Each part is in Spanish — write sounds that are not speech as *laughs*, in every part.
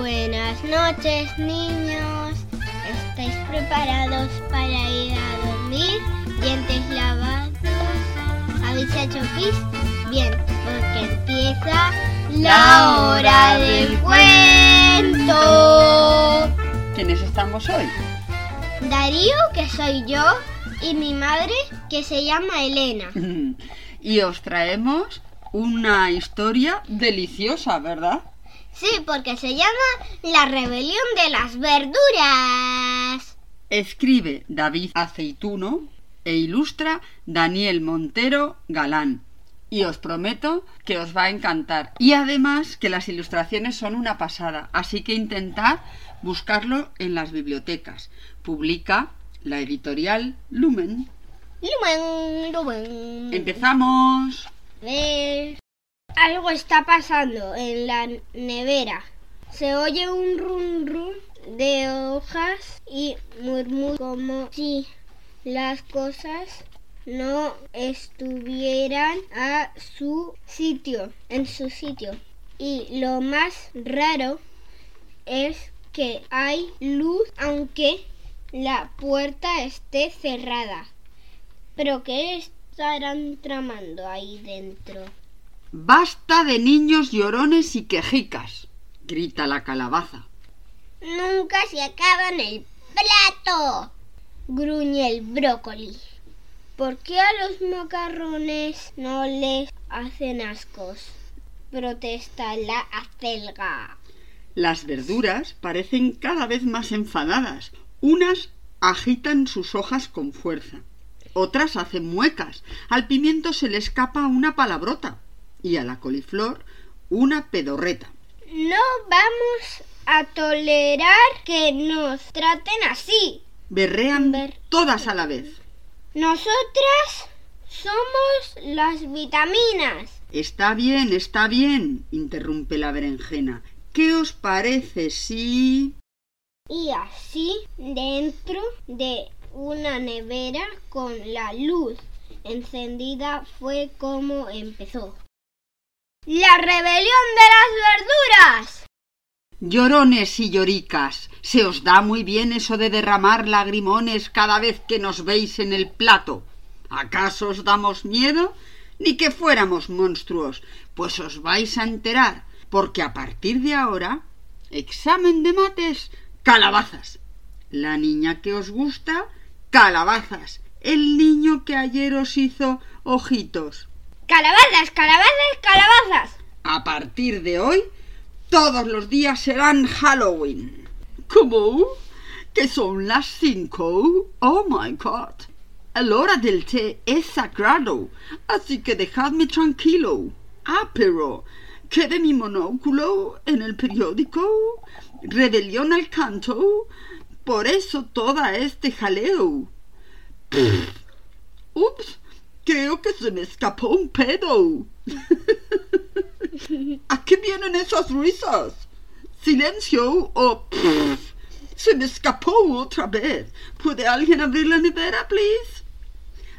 Buenas noches, niños. ¿Estáis preparados para ir a dormir? ¿Dientes lavados? ¿Habéis hecho pis? Bien, porque empieza la hora del cuento. ¿Quiénes estamos hoy? Darío, que soy yo, y mi madre, que se llama Elena. *laughs* y os traemos una historia deliciosa, ¿verdad? Sí, porque se llama La rebelión de las verduras. Escribe David Aceituno e ilustra Daniel Montero Galán. Y os prometo que os va a encantar. Y además que las ilustraciones son una pasada. Así que intentad buscarlo en las bibliotecas. Publica la editorial Lumen. Lumen, Lumen. Empezamos. Ver. Algo está pasando en la nevera. Se oye un rum rum de hojas y murmullo como si las cosas no estuvieran a su sitio, en su sitio. Y lo más raro es que hay luz aunque la puerta esté cerrada. Pero ¿qué estarán tramando ahí dentro? Basta de niños llorones y quejicas, grita la calabaza. Nunca se acaban el plato, gruñe el brócoli. ¿Por qué a los macarrones no les hacen ascos? Protesta la acelga. Las verduras parecen cada vez más enfadadas. Unas agitan sus hojas con fuerza. Otras hacen muecas. Al pimiento se le escapa una palabrota y a la coliflor una pedorreta. No vamos a tolerar que nos traten así. Berrean todas a la vez. Nosotras somos las vitaminas. Está bien, está bien, interrumpe la berenjena. ¿Qué os parece si... Y así, dentro de una nevera con la luz encendida fue como empezó. ¡La rebelión de las verduras! Llorones y lloricas, ¿se os da muy bien eso de derramar lagrimones cada vez que nos veis en el plato? ¿Acaso os damos miedo? Ni que fuéramos monstruos, pues os vais a enterar, porque a partir de ahora, examen de mates, calabazas. La niña que os gusta, calabazas. El niño que ayer os hizo ojitos. Calabazas, calabazas, calabazas. A partir de hoy, todos los días serán Halloween. ¿Cómo? ¿Que son las cinco? Oh my God. La hora del té es sagrado, así que dejadme tranquilo. Ah, pero, ¿qué de mi monóculo en el periódico? Rebelión al canto. Por eso toda este jaleo. Ups, creo que se me escapó un pedo. *laughs* ¿A qué vienen esas risas? Silencio o... se me escapó otra vez. ¿Puede alguien abrir la nevera, please?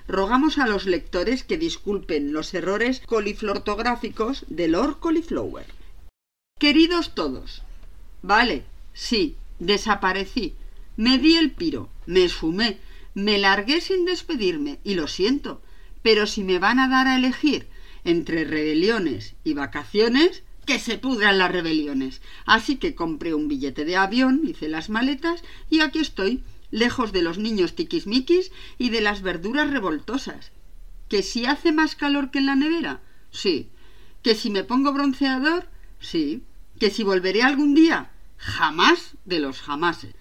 Rogamos a los lectores que disculpen los errores coliflortográficos de Lord Coliflower. Queridos todos. Vale, sí, desaparecí. Me di el piro, me esfumé, me largué sin despedirme y lo siento. Pero si me van a dar a elegir entre rebeliones y vacaciones, que se pudran las rebeliones. Así que compré un billete de avión, hice las maletas y aquí estoy, lejos de los niños tiquismiquis y de las verduras revoltosas. ¿Que si hace más calor que en la nevera? Sí. ¿Que si me pongo bronceador? Sí. ¿Que si volveré algún día? Jamás de los jamases.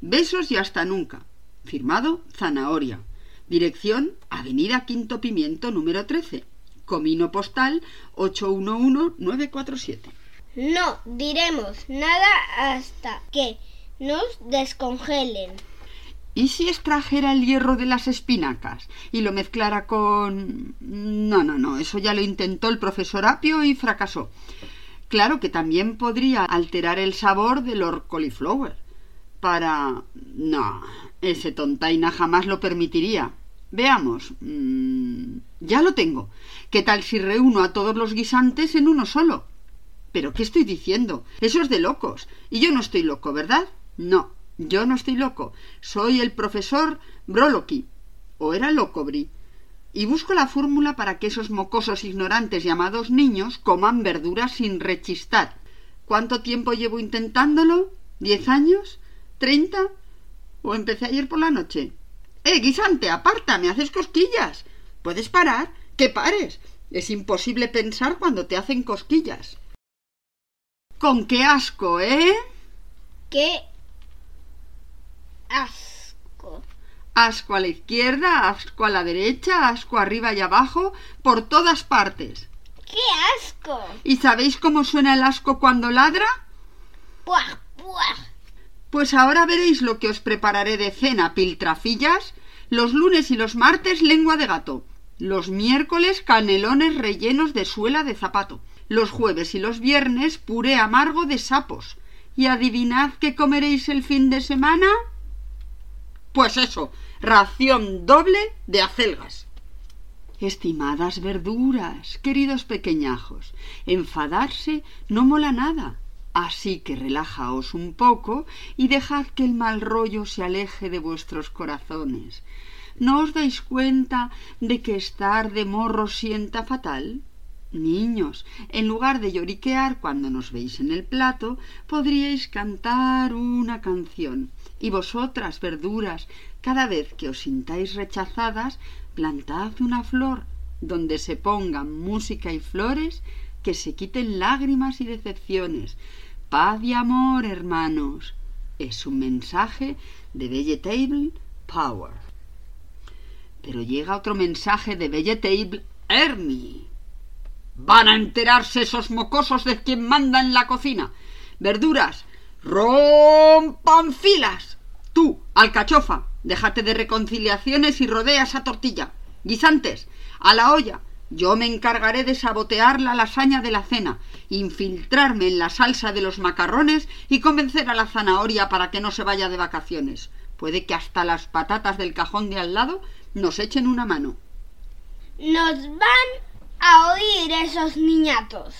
Besos y hasta nunca. Firmado Zanahoria. Dirección Avenida Quinto Pimiento número 13. Comino postal 811947. No diremos nada hasta que nos descongelen. ¿Y si extrajera el hierro de las espinacas y lo mezclara con... No, no, no, eso ya lo intentó el profesor Apio y fracasó. Claro que también podría alterar el sabor del Lord Cauliflower. Para... No, ese tontaina jamás lo permitiría. Veamos. Mm, ya lo tengo. ¿Qué tal si reúno a todos los guisantes en uno solo? ¿Pero qué estoy diciendo? Eso es de locos. Y yo no estoy loco, ¿verdad? No, yo no estoy loco. Soy el profesor Broloki. ¿O era loco, Bri? Y busco la fórmula para que esos mocosos ignorantes llamados niños coman verduras sin rechistar. ¿Cuánto tiempo llevo intentándolo? ¿Diez años? ¿Treinta? ¿O empecé ayer por la noche? ¡Eh, guisante, aparta! ¡Me haces cosquillas! ¿Puedes parar? ¡Que pares! Es imposible pensar cuando te hacen cosquillas. Con qué asco, ¿eh? ¡Qué asco! Asco a la izquierda, asco a la derecha, asco arriba y abajo, por todas partes. ¡Qué asco! ¿Y sabéis cómo suena el asco cuando ladra? ¡Puah, puah! Pues ahora veréis lo que os prepararé de cena, piltrafillas. Los lunes y los martes lengua de gato. Los miércoles canelones rellenos de suela de zapato. Los jueves y los viernes puré amargo de sapos. ¿Y adivinad qué comeréis el fin de semana? Pues eso, ración doble de acelgas. Estimadas verduras, queridos pequeñajos, enfadarse no mola nada. Así que relajaos un poco y dejad que el mal rollo se aleje de vuestros corazones. ¿No os dais cuenta de que estar de morro sienta fatal? Niños, en lugar de lloriquear cuando nos veis en el plato, podríais cantar una canción. Y vosotras, verduras, cada vez que os sintáis rechazadas, plantad una flor donde se pongan música y flores que se quiten lágrimas y decepciones. Paz y amor, hermanos. Es un mensaje de Vegetable Power. Pero llega otro mensaje de Vegetable Army. Van a enterarse esos mocosos de quien manda en la cocina. Verduras, rompan filas. Tú, alcachofa, déjate de reconciliaciones y rodea esa tortilla. Guisantes, a la olla. Yo me encargaré de sabotear la lasaña de la cena, infiltrarme en la salsa de los macarrones y convencer a la zanahoria para que no se vaya de vacaciones. Puede que hasta las patatas del cajón de al lado nos echen una mano. Nos van a oír esos niñatos.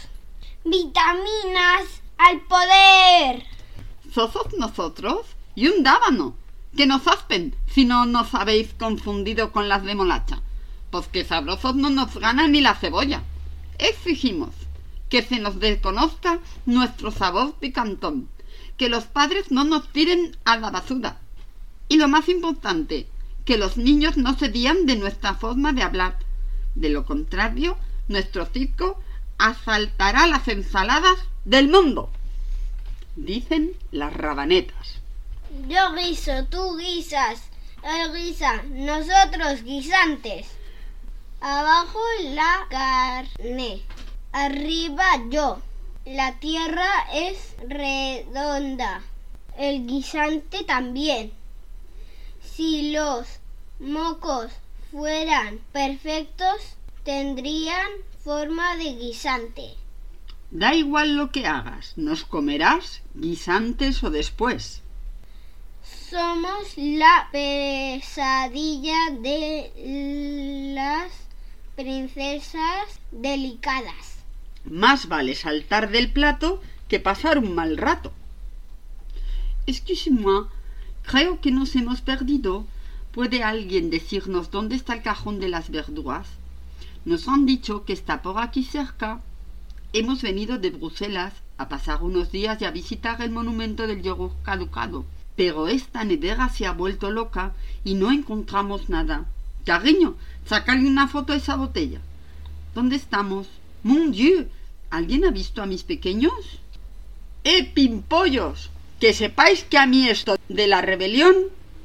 Vitaminas al poder. ¿Sosos nosotros? Y un dábano. Que nos aspen si no nos habéis confundido con las de molacha. Que sabrosos no nos gana ni la cebolla. Exigimos que se nos desconozca nuestro sabor picantón, que los padres no nos tiren a la basura. Y lo más importante, que los niños no se dían de nuestra forma de hablar. De lo contrario, nuestro circo asaltará las ensaladas del mundo. Dicen las rabanetas. Yo guiso, tú guisas. Él guisa, nosotros guisantes. Abajo la carne, arriba yo. La tierra es redonda, el guisante también. Si los mocos fueran perfectos, tendrían forma de guisante. Da igual lo que hagas, nos comerás guisantes o después. Somos la pesadilla de princesas delicadas. Más vale saltar del plato que pasar un mal rato. Excuse-moi, creo que nos hemos perdido. ¿Puede alguien decirnos dónde está el cajón de las verduras? Nos han dicho que está por aquí cerca. Hemos venido de Bruselas a pasar unos días y a visitar el monumento del yogur caducado. Pero esta nevera se ha vuelto loca y no encontramos nada. Cariño, sácale una foto a esa botella. ¿Dónde estamos? Mon Dieu, ¿alguien ha visto a mis pequeños? ¡Eh, pimpollos! Que sepáis que a mí esto de la rebelión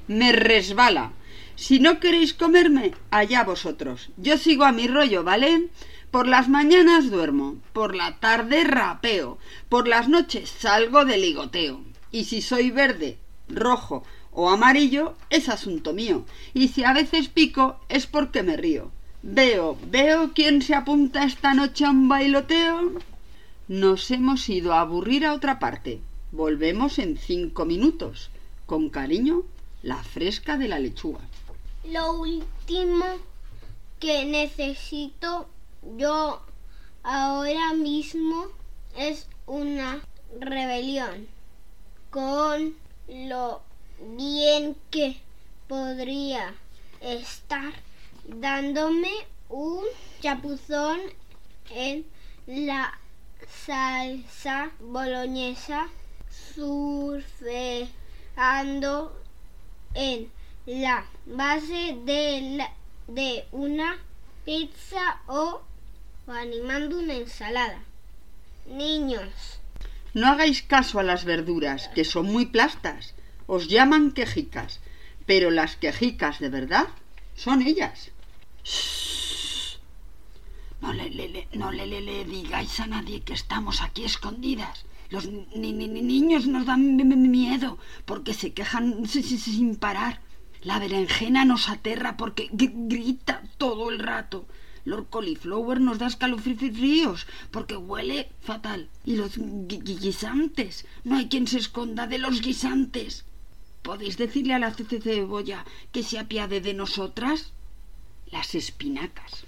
me resbala. Si no queréis comerme, allá vosotros. Yo sigo a mi rollo, ¿vale? Por las mañanas duermo, por la tarde rapeo, por las noches salgo de ligoteo. Y si soy verde, rojo o amarillo, es asunto mío. Y si a veces pico, es porque me río. Veo, veo quién se apunta esta noche a un bailoteo. Nos hemos ido a aburrir a otra parte. Volvemos en cinco minutos. Con cariño, la fresca de la lechuga. Lo último que necesito yo ahora mismo es una rebelión con lo bien que podría estar dándome un chapuzón en la salsa boloñesa surfeando en la base de, la- de una pizza o, o animando una ensalada. Niños, No hagáis caso a las verduras, que son muy plastas. Os llaman quejicas, pero las quejicas de verdad son ellas. No le, le- le- digáis a nadie que estamos aquí escondidas. Los ni- ni- ni- niños nos dan miedo porque se quejan si- si- sin parar. La berenjena nos aterra porque gr- grita todo el rato. Lord Cauliflower nos da escalofríos porque huele fatal. Y los gui- gui- guisantes. No hay quien se esconda de los guisantes. ¿Podéis decirle a la ce- ce- cebolla que se apiade de nosotras? Las espinacas.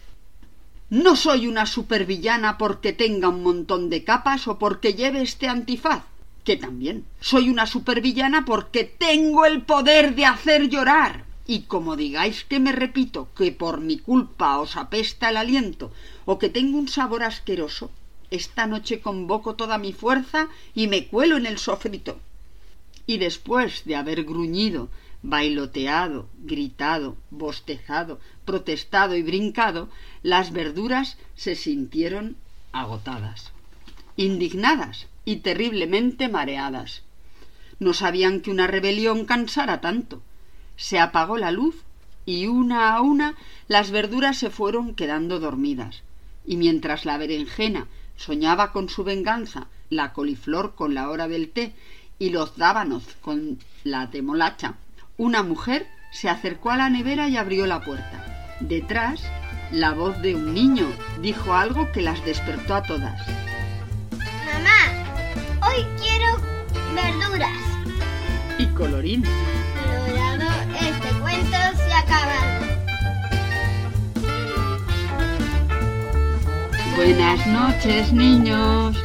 No soy una supervillana porque tenga un montón de capas o porque lleve este antifaz, que también. Soy una supervillana porque tengo el poder de hacer llorar. Y como digáis que me repito que por mi culpa os apesta el aliento o que tengo un sabor asqueroso, esta noche convoco toda mi fuerza y me cuelo en el sofrito. Y después de haber gruñido, bailoteado, gritado, bostezado, protestado y brincado, las verduras se sintieron agotadas, indignadas y terriblemente mareadas. No sabían que una rebelión cansara tanto. Se apagó la luz y una a una las verduras se fueron quedando dormidas. Y mientras la berenjena soñaba con su venganza, la coliflor con la hora del té y los dábanos con la temolacha, una mujer se acercó a la nevera y abrió la puerta. Detrás, la voz de un niño dijo algo que las despertó a todas. mamá, hoy quiero verduras. Y colorín. Colorado, este cuento se ha acabado. Buenas noches, niños.